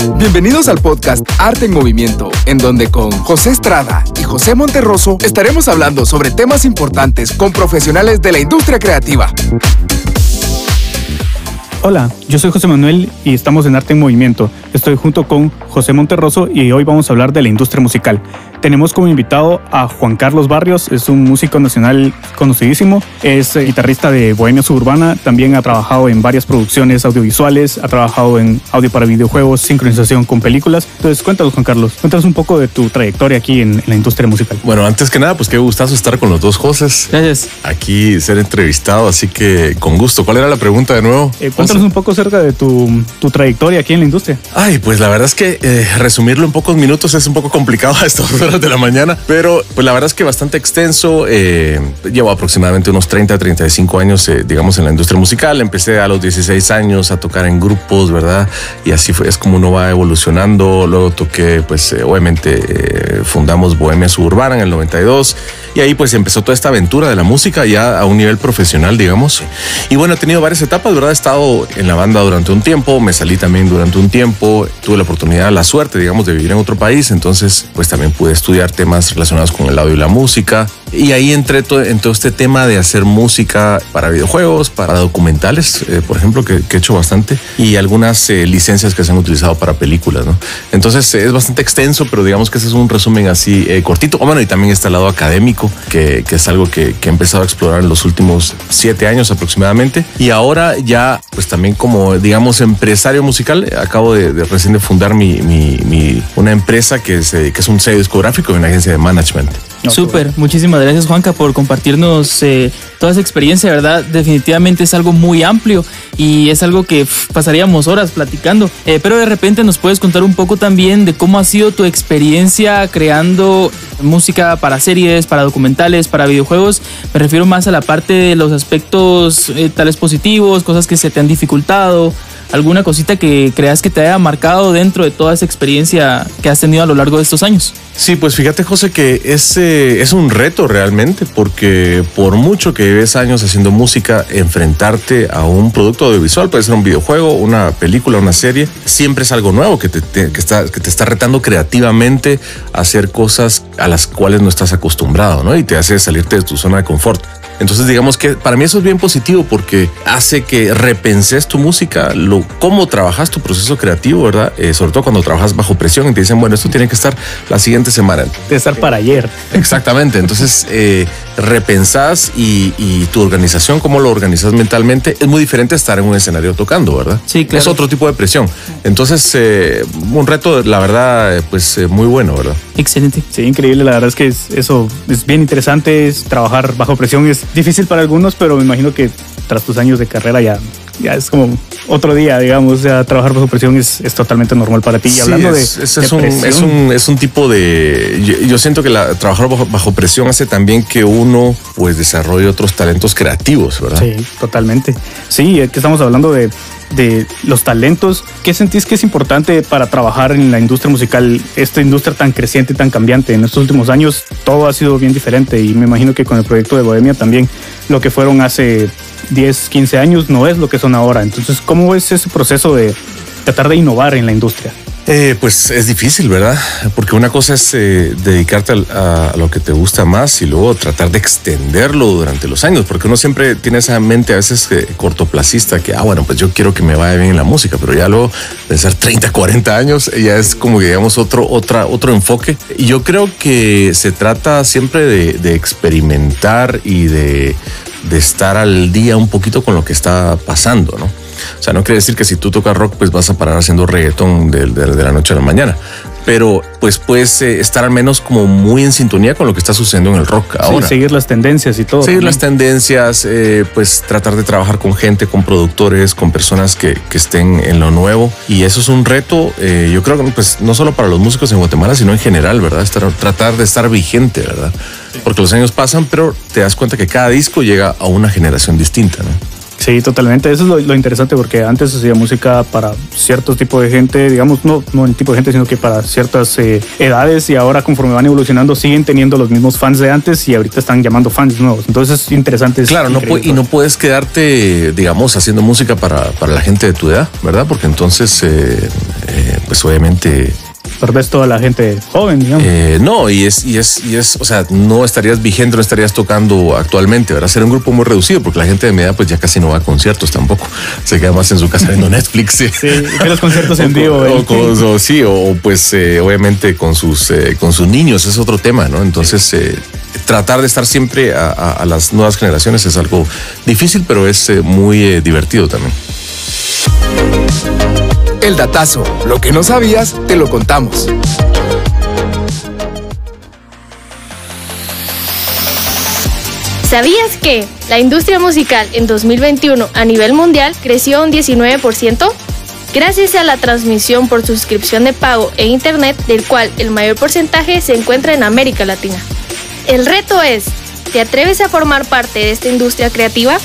Bienvenidos al podcast Arte en Movimiento, en donde con José Estrada y José Monterroso estaremos hablando sobre temas importantes con profesionales de la industria creativa. Hola, yo soy José Manuel y estamos en Arte en Movimiento. Estoy junto con José Monterroso y hoy vamos a hablar de la industria musical. Tenemos como invitado a Juan Carlos Barrios, es un músico nacional conocidísimo, es eh, guitarrista de Bohemia Suburbana, también ha trabajado en varias producciones audiovisuales, ha trabajado en audio para videojuegos, sincronización con películas. Entonces, cuéntanos Juan Carlos, cuéntanos un poco de tu trayectoria aquí en, la industria musical. Bueno, antes que nada, pues qué gustazo estar con los dos José. Gracias. Aquí ser entrevistado, así que con gusto. ¿Cuál era la pregunta de nuevo? Eh, cuéntanos un poco acerca de tu, tu, trayectoria aquí en la industria. Ay, pues la verdad es que eh, resumirlo en pocos minutos es un poco complicado a estas horas de la mañana, pero pues la verdad es que bastante extenso. Eh, llevo aproximadamente unos 30, 35 años, eh, digamos, en la industria musical. Empecé a los 16 años a tocar en grupos, ¿verdad? Y así fue, es como uno va evolucionando. Luego toqué, pues obviamente fundamos Bohemia Suburbana en el 92 y ahí pues empezó toda esta aventura de la música ya a un nivel profesional, digamos. Y bueno, he tenido varias etapas, ¿verdad? He estado en la banda durante un tiempo, me salí también durante un tiempo, tuve la oportunidad, la suerte, digamos, de vivir en otro país, entonces pues también pude estudiar temas relacionados con el audio y la música. Y ahí entré en todo este tema de hacer música para videojuegos, para documentales, eh, por ejemplo, que, he hecho bastante, y algunas eh, licencias que se han utilizado para películas. Entonces es bastante extenso, pero digamos que ese es un resumen así eh, cortito. O bueno, y también está el lado académico, que, es algo que, he empezado a explorar en los últimos siete años aproximadamente. Y ahora ya, pues también como, digamos, empresario musical, acabo de, recién de fundar mi, una empresa que es, que es un sello discográfico y una agencia de management. Súper, muchísimas gracias Juanca por compartirnos eh, toda esa experiencia, ¿verdad? Definitivamente es algo muy amplio y es algo que pasaríamos horas platicando, eh, pero de repente nos puedes contar un poco también de cómo ha sido tu experiencia creando música para series, para documentales, para videojuegos. Me refiero más a la parte de los aspectos eh, tales positivos, cosas que se te han dificultado, alguna cosita que creas que te haya marcado dentro de toda esa experiencia que has tenido a lo largo de estos años. Sí, pues fíjate José que ese es un reto realmente porque por mucho que lleves años haciendo música, enfrentarte a un producto audiovisual, puede ser un videojuego, una película, una serie, siempre es algo nuevo que te, que está, que te está retando creativamente a hacer cosas a las cuales no estás acostumbrado, ¿no? Y te hace salirte de tu zona de confort. Entonces, digamos que para mí eso es bien positivo porque hace que repenses tu música, lo, cómo trabajas tu proceso creativo, ¿verdad? Eh, sobre todo cuando trabajas bajo presión y te dicen, bueno, esto tiene que estar la siguiente semana. De estar para ayer. Exactamente. Entonces, eh, repensás y, tu organización, cómo lo organizas mentalmente, es muy diferente a estar en un escenario tocando, ¿verdad? Sí, claro. Es otro tipo de presión. Entonces, eh, un reto, la verdad, pues muy bueno, ¿verdad? Excelente. Sí, increíble. La verdad es que eso es bien interesante. Es trabajar bajo presión es difícil para algunos, pero me imagino que tras tus años de carrera ya, ya es como otro día, digamos. Trabajar bajo presión es, es totalmente normal para ti. Y hablando de, es, un, es, un, es, un, tipo de. Yo, siento que la, trabajar bajo, bajo, presión hace también que uno pues desarrolle otros talentos creativos, ¿verdad? Sí, totalmente. Sí, que estamos hablando de de los talentos. ¿Qué sentís que es importante para trabajar en la industria musical, esta industria tan creciente y tan cambiante? En estos últimos años todo ha sido bien diferente y me imagino que con el proyecto de Bohemia también lo que fueron hace 10, 15 años no es lo que son ahora. Entonces, ¿cómo es ese proceso de tratar de innovar en la industria? Eh, pues es difícil, ¿verdad? Porque una cosa es eh, dedicarte a, lo que te gusta más y luego tratar de extenderlo durante los años, porque uno siempre tiene esa mente a veces eh, cortoplacista que, ah, bueno, pues yo quiero que me vaya bien en la música, pero ya luego pensar 30, 40 años ya es como que digamos otro, otra, otro enfoque. Y yo creo que se trata siempre de, experimentar y de, de estar al día un poquito con lo que está pasando, ¿no? O sea, no quiere decir que si tú tocas rock, pues vas a parar haciendo reggaetón de, la noche a la mañana. Pero pues puedes eh, estar al menos como muy en sintonía con lo que está sucediendo en el rock ahora. Sí, seguir las tendencias y todo. Seguir las tendencias, eh, pues tratar de trabajar con gente, con productores, con personas que, estén en lo nuevo. Y eso es un reto, eh, yo creo que pues no solo para los músicos en Guatemala, sino en general, ¿verdad? Estar, tratar de estar vigente, ¿verdad? Porque los años pasan, pero te das cuenta que cada disco llega a una generación distinta, ¿no? Sí, totalmente. Eso es lo, interesante porque antes hacía música para ciertos tipos de gente, digamos, no, no el tipo de gente, sino que para ciertas eh, edades y ahora conforme van evolucionando siguen teniendo los mismos fans de antes y ahorita están llamando fans nuevos. Entonces es interesante. claro, no y no puedes quedarte, digamos, haciendo música para, para, la gente de tu edad, ¿verdad? Porque entonces eh, eh, pues obviamente Perdés toda la gente joven, digamos. eh, no, y es, y es, y es, o sea, no estarías vigente, no estarías tocando actualmente, ¿verdad? Ser un grupo muy reducido, porque la gente de media pues ya casi no va a conciertos tampoco. Se queda más en su casa viendo Netflix. Sí, que los conciertos en vivo. ¿eh? o con- o sí, o pues eh, obviamente con sus, eh, con sus niños es otro tema, ¿no? Entonces, eh, tratar de estar siempre a, a- a las nuevas generaciones es algo difícil, pero es muy divertido también. El datazo. Lo que no sabías, te lo contamos. ¿Sabías que la industria musical en 2021 a nivel mundial creció un 19%? Gracias a la transmisión por suscripción de pago e Internet, del cual el mayor porcentaje se encuentra en América Latina. El reto es, ¿te atreves a formar parte de esta industria creativa?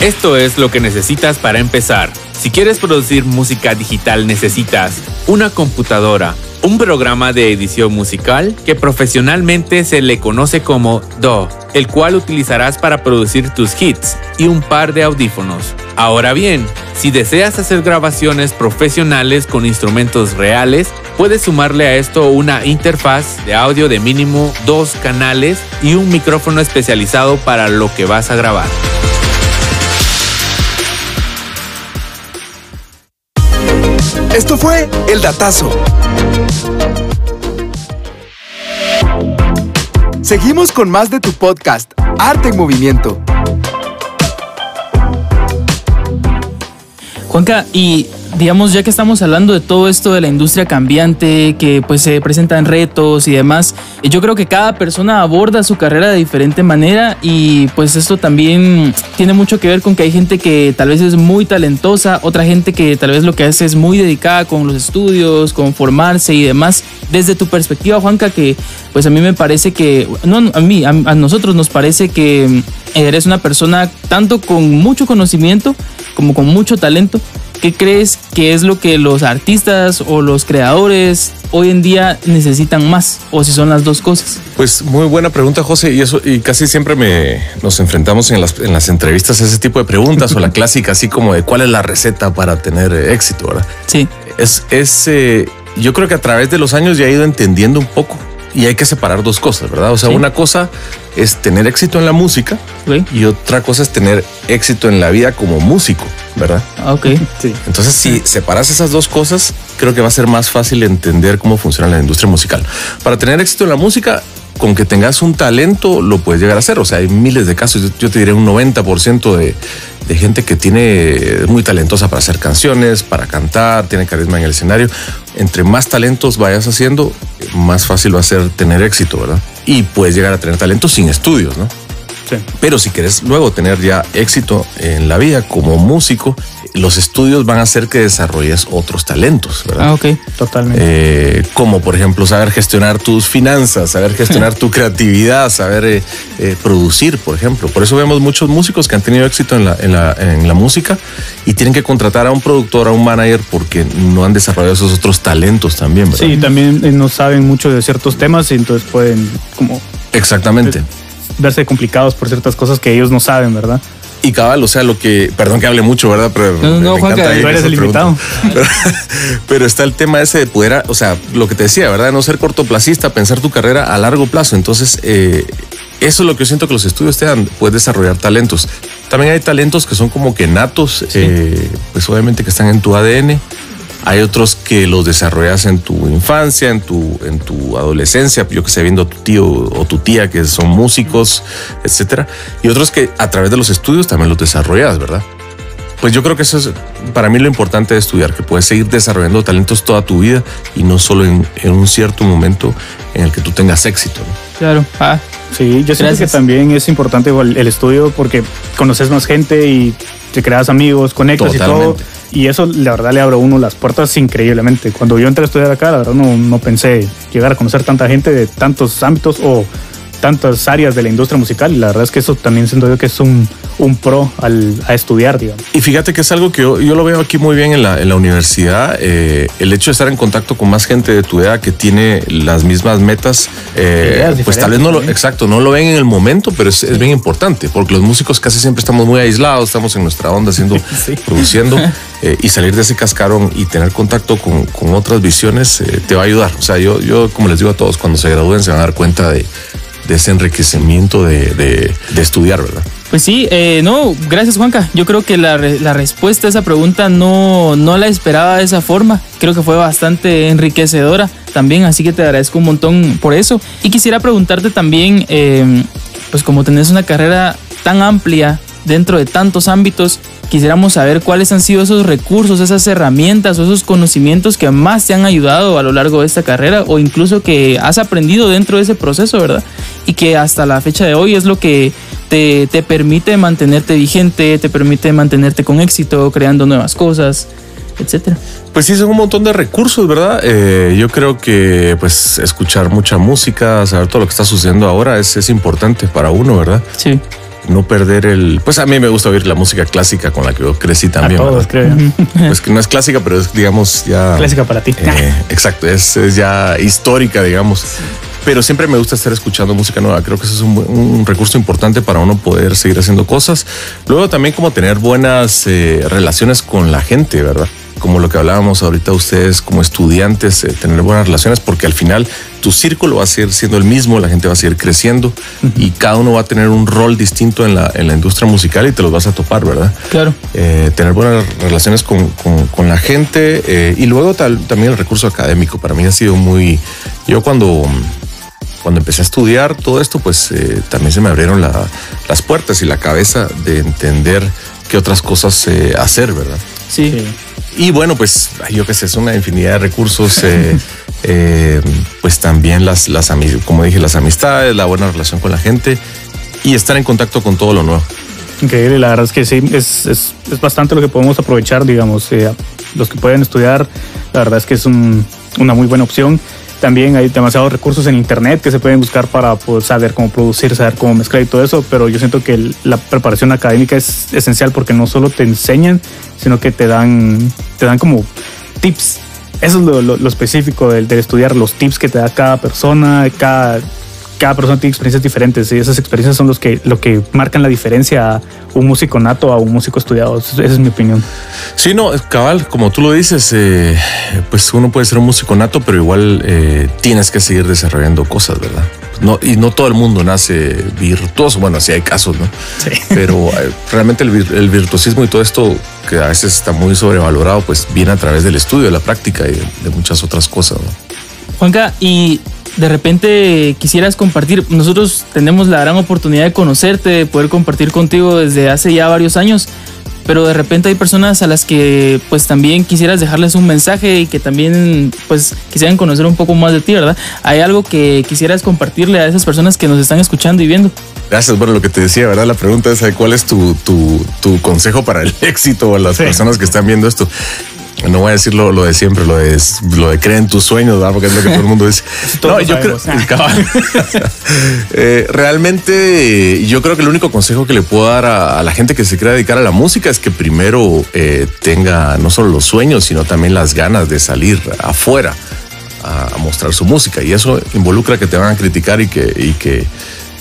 Esto es lo que necesitas para empezar. Si quieres producir música digital necesitas una computadora, un programa de edición musical que profesionalmente se le conoce como DAW, el cual utilizarás para producir tus hits y un par de audífonos. Ahora bien, si deseas hacer grabaciones profesionales con instrumentos reales, puedes sumarle a esto una interfaz de audio de mínimo dos canales y un micrófono especializado para lo que vas a grabar. Esto fue El Datazo. Seguimos con más de tu podcast, Arte en Movimiento. Juanca, y digamos, ya que estamos hablando de todo esto de la industria cambiante, que pues se presentan retos y demás, yo creo que cada persona aborda su carrera de diferente manera y pues esto también tiene mucho que ver con que hay gente que tal vez es muy talentosa, otra gente que tal vez lo que hace es muy dedicada con los estudios, con formarse y demás. Desde tu perspectiva, Juanca, que pues a mí me parece que, no, a mí, a, a nosotros nos parece que eres una persona tanto con mucho conocimiento como con mucho talento. ¿Qué crees que es lo que los artistas o los creadores hoy en día necesitan más? O si son las dos cosas. Pues muy buena pregunta, José, y eso, y casi siempre me nos enfrentamos en las, en las entrevistas a ese tipo de preguntas, o la clásica, así como de cuál es la receta para tener eh, éxito, ¿verdad? Sí, Es, es eh, yo creo que a través de los años ya he ido entendiendo un poco. Y hay que separar dos cosas, ¿verdad? O sea, Sí. una cosa es tener éxito en la música y otra cosa es tener éxito en la vida como músico, ¿verdad? Ah, Ok. Sí. Entonces, si separas esas dos cosas, creo que va a ser más fácil entender cómo funciona la industria musical. Para tener éxito en la música, con que tengas un talento, lo puedes llegar a hacer. O sea, hay miles de casos. Yo, yo te diré un 90% de, de gente que tiene muy talentosa para hacer canciones, para cantar, tiene carisma en el escenario. Entre más talentos vayas haciendo, más fácil va a ser tener éxito, ¿verdad? Y puedes llegar a tener talento sin estudios, ¿no? Sí. Pero si quieres luego tener ya éxito en la vida como músico, los estudios van a hacer que desarrolles otros talentos, ¿verdad? Ah, ok. Totalmente. Eh, como por ejemplo saber gestionar tus finanzas, saber gestionar tu creatividad, saber eh, eh, producir, por ejemplo. Por eso vemos muchos músicos que han tenido éxito en la, en, la, en la música y tienen que contratar a un productor, a un manager, porque no han desarrollado esos otros talentos también, ¿verdad? Sí, también eh, no saben mucho de ciertos temas y entonces pueden como Exactamente. verse complicados por ciertas cosas que ellos no saben, ¿verdad? Y cabal, o sea, lo que, perdón que hable mucho, ¿verdad? Pero No, no, me encanta ahí tú eres el pregunta. invitado. Pero, pero está el tema ese de poder, o sea, lo que te decía, ¿verdad? No ser cortoplacista, pensar tu carrera a largo plazo. Entonces, eh, eso es lo que yo siento que los estudios te dan, puedes desarrollar talentos. También hay talentos que son como que natos, eh, pues obviamente que están en tu ADN. Hay otros que los desarrollas en tu infancia, en tu, en tu adolescencia, yo que sé, viendo a tu tío o tu tía que son músicos, etcétera. Y otros que a través de los estudios también los desarrollas, ¿verdad? Pues yo creo que eso es para mí lo importante de estudiar, que puedes seguir desarrollando talentos toda tu vida y no solo en, en un cierto momento en el que tú tengas éxito. ¿no? Claro. Ah, Sí, yo Gracias. que también es importante el estudio porque conoces más gente y te creas amigos, conectas y todo. Y eso la verdad le abre a uno las puertas increíblemente. Cuando yo entré a estudiar acá, la verdad no, no pensé llegar a conocer tanta gente de tantos ámbitos o tantas áreas de la industria musical. Y la verdad es que eso también siento yo que es un, un pro al, a estudiar, digamos. Y fíjate que es algo que yo, yo lo veo aquí muy bien en la, en la universidad. eh, el hecho de estar en contacto con más gente de tu edad que tiene las mismas metas, eh, pues tal vez no lo, diferentes, exacto, no lo ven en el momento, pero es, es bien importante porque los músicos casi siempre estamos muy aislados, estamos en nuestra onda haciendo, Sí. produciendo eh, y salir de ese cascarón y tener contacto con, otras visiones eh, te va a ayudar. O sea, yo, yo, como les digo a todos, cuando se gradúen se van a dar cuenta de, de ese enriquecimiento de, de, estudiar, ¿verdad? Pues sí, eh, no, gracias Juanca. Yo creo que la, la respuesta a esa pregunta no, no la esperaba de esa forma. Creo que fue bastante enriquecedora también, así que te agradezco un montón por eso. Y quisiera preguntarte también, eh, pues como tenés una carrera tan amplia dentro de tantos ámbitos, quisiéramos saber cuáles han sido esos recursos, esas herramientas o esos conocimientos que más te han ayudado a lo largo de esta carrera o incluso que has aprendido dentro de ese proceso, ¿verdad? Y que hasta la fecha de hoy es lo que te, te permite mantenerte vigente, te permite mantenerte con éxito, creando nuevas cosas, etcétera. Pues sí, son un montón de recursos, ¿verdad? Eh, yo creo que pues escuchar mucha música, saber todo lo que está sucediendo ahora es, es importante para uno, ¿verdad? Sí. No perder el... Pues a mí me gusta oír la música clásica con la que yo crecí A también. todos, creo. Pues que no es clásica, pero es, digamos, ya... Clásica para ti. Eh, exacto, es, es ya histórica, digamos. Pero siempre me gusta estar escuchando música nueva. Creo que eso es un recurso importante para uno poder seguir haciendo cosas. Luego también como tener buenas eh, relaciones con la gente, ¿verdad? Como lo que hablábamos ahorita ustedes como estudiantes, eh, tener buenas relaciones porque al final tu círculo va a seguir siendo el mismo, la gente va a seguir creciendo y cada uno va a tener un rol distinto en la, en la industria musical y te los vas a topar, ¿verdad? Claro. eh, tener buenas relaciones con, con- con la gente eh, y luego tal- también el recurso académico. Para mí ha sido muy... Yo cuando, cuando empecé a estudiar todo esto, pues eh, también se me abrieron la- las puertas y la cabeza de entender qué otras cosas eh, hacer, ¿verdad? Sí. Sí. Y bueno, pues yo qué sé, es una infinidad de recursos. eh, eh, pues también las, las como dije, las amistades, la buena relación con la gente y estar en contacto con todo lo nuevo. Increíble, la verdad es que sí, es, es, es bastante lo que podemos aprovechar, digamos, eh, los que pueden estudiar, la verdad es que es un- una muy buena opción. También hay demasiados recursos en internet que se pueden buscar para pues, saber cómo producir, saber cómo mezclar y todo eso, pero yo siento que la preparación académica es esencial porque no solo te enseñan, sino que te dan, te dan como tips. Eso es lo, lo- lo específico del, del estudiar, los tips que te da cada persona, cada, cada persona tiene experiencias diferentes y esas experiencias son los que, lo que marcan la diferencia a un músico nato a un músico estudiado. Esa es mi opinión. Sí, no, cabal, como tú lo dices, eh, pues uno puede ser un músico nato, pero igual eh, tienes que seguir desarrollando cosas, ¿verdad? No, y no todo el mundo nace virtuoso, bueno, sí hay casos, ¿no? Sí. Pero eh, realmente el virtuosismo y todo esto, que a veces está muy sobrevalorado, pues viene a través del estudio, de la práctica y de, de muchas otras cosas, ¿no? Juanca, y de repente quisieras compartir, nosotros tenemos la gran oportunidad de conocerte, de poder compartir contigo desde hace ya varios años, pero de repente hay personas a las que pues también quisieras dejarles un mensaje y que también pues quisieran conocer un poco más de ti, ¿verdad? ¿Hay algo que quisieras compartirle a esas personas que nos están escuchando y viendo? Gracias, bueno, lo que te decía, ¿verdad? La pregunta es, ¿cuál es tu, tu, tu consejo para el éxito a las Sí. personas que están viendo esto? No voy a decir lo, lo de siempre, lo de, lo de creer en tus sueños, ¿verdad? Porque es lo que todo el mundo dice. No, yo creo, cabal. Eh, realmente, yo creo que el único consejo que le puedo dar a, a la gente que se quiera dedicar a la música es que primero eh, tenga no solo los sueños, sino también las ganas de salir afuera a, a mostrar su música. Y eso involucra que te van a criticar y que, y que,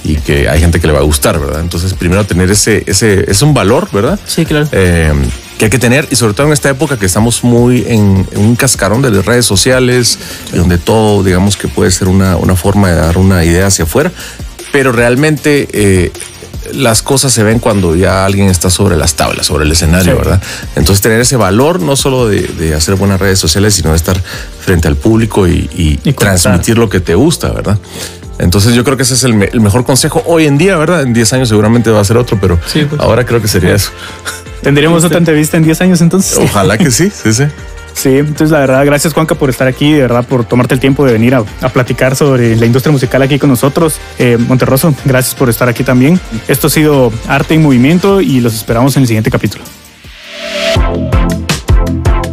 y que hay gente que le va a gustar, ¿verdad? Entonces, primero tener ese, ese, es un valor, ¿verdad? Sí, claro. eh, que hay que tener, y sobre todo en esta época que estamos muy en, en un cascarón de las redes sociales, y donde todo, digamos que puede ser una, una forma de dar una idea hacia afuera, pero realmente eh, las cosas se ven cuando ya alguien está sobre las tablas, sobre el escenario, Sí. ¿verdad? Entonces tener ese valor no solo de, de hacer buenas redes sociales, sino de estar frente al público y, y Y conectar. transmitir lo que te gusta, ¿verdad? Entonces yo creo que ese es el, me- el mejor consejo hoy en día, ¿verdad? En 10 años seguramente va a ser otro, pero Sí, pues. ahora creo que sería eso. Tendremos otra entrevista en 10 años entonces. Ojalá que sí, sí, sí. Sí, entonces la verdad, gracias Juanca por estar aquí, de verdad por tomarte el tiempo de venir a, a platicar sobre la industria musical aquí con nosotros. Eh, Monterroso, gracias por estar aquí también. Esto ha sido Arte en Movimiento y los esperamos en el siguiente capítulo.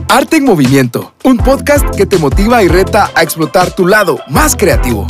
Arte en Movimiento, un podcast que te motiva y reta a explotar tu lado más creativo.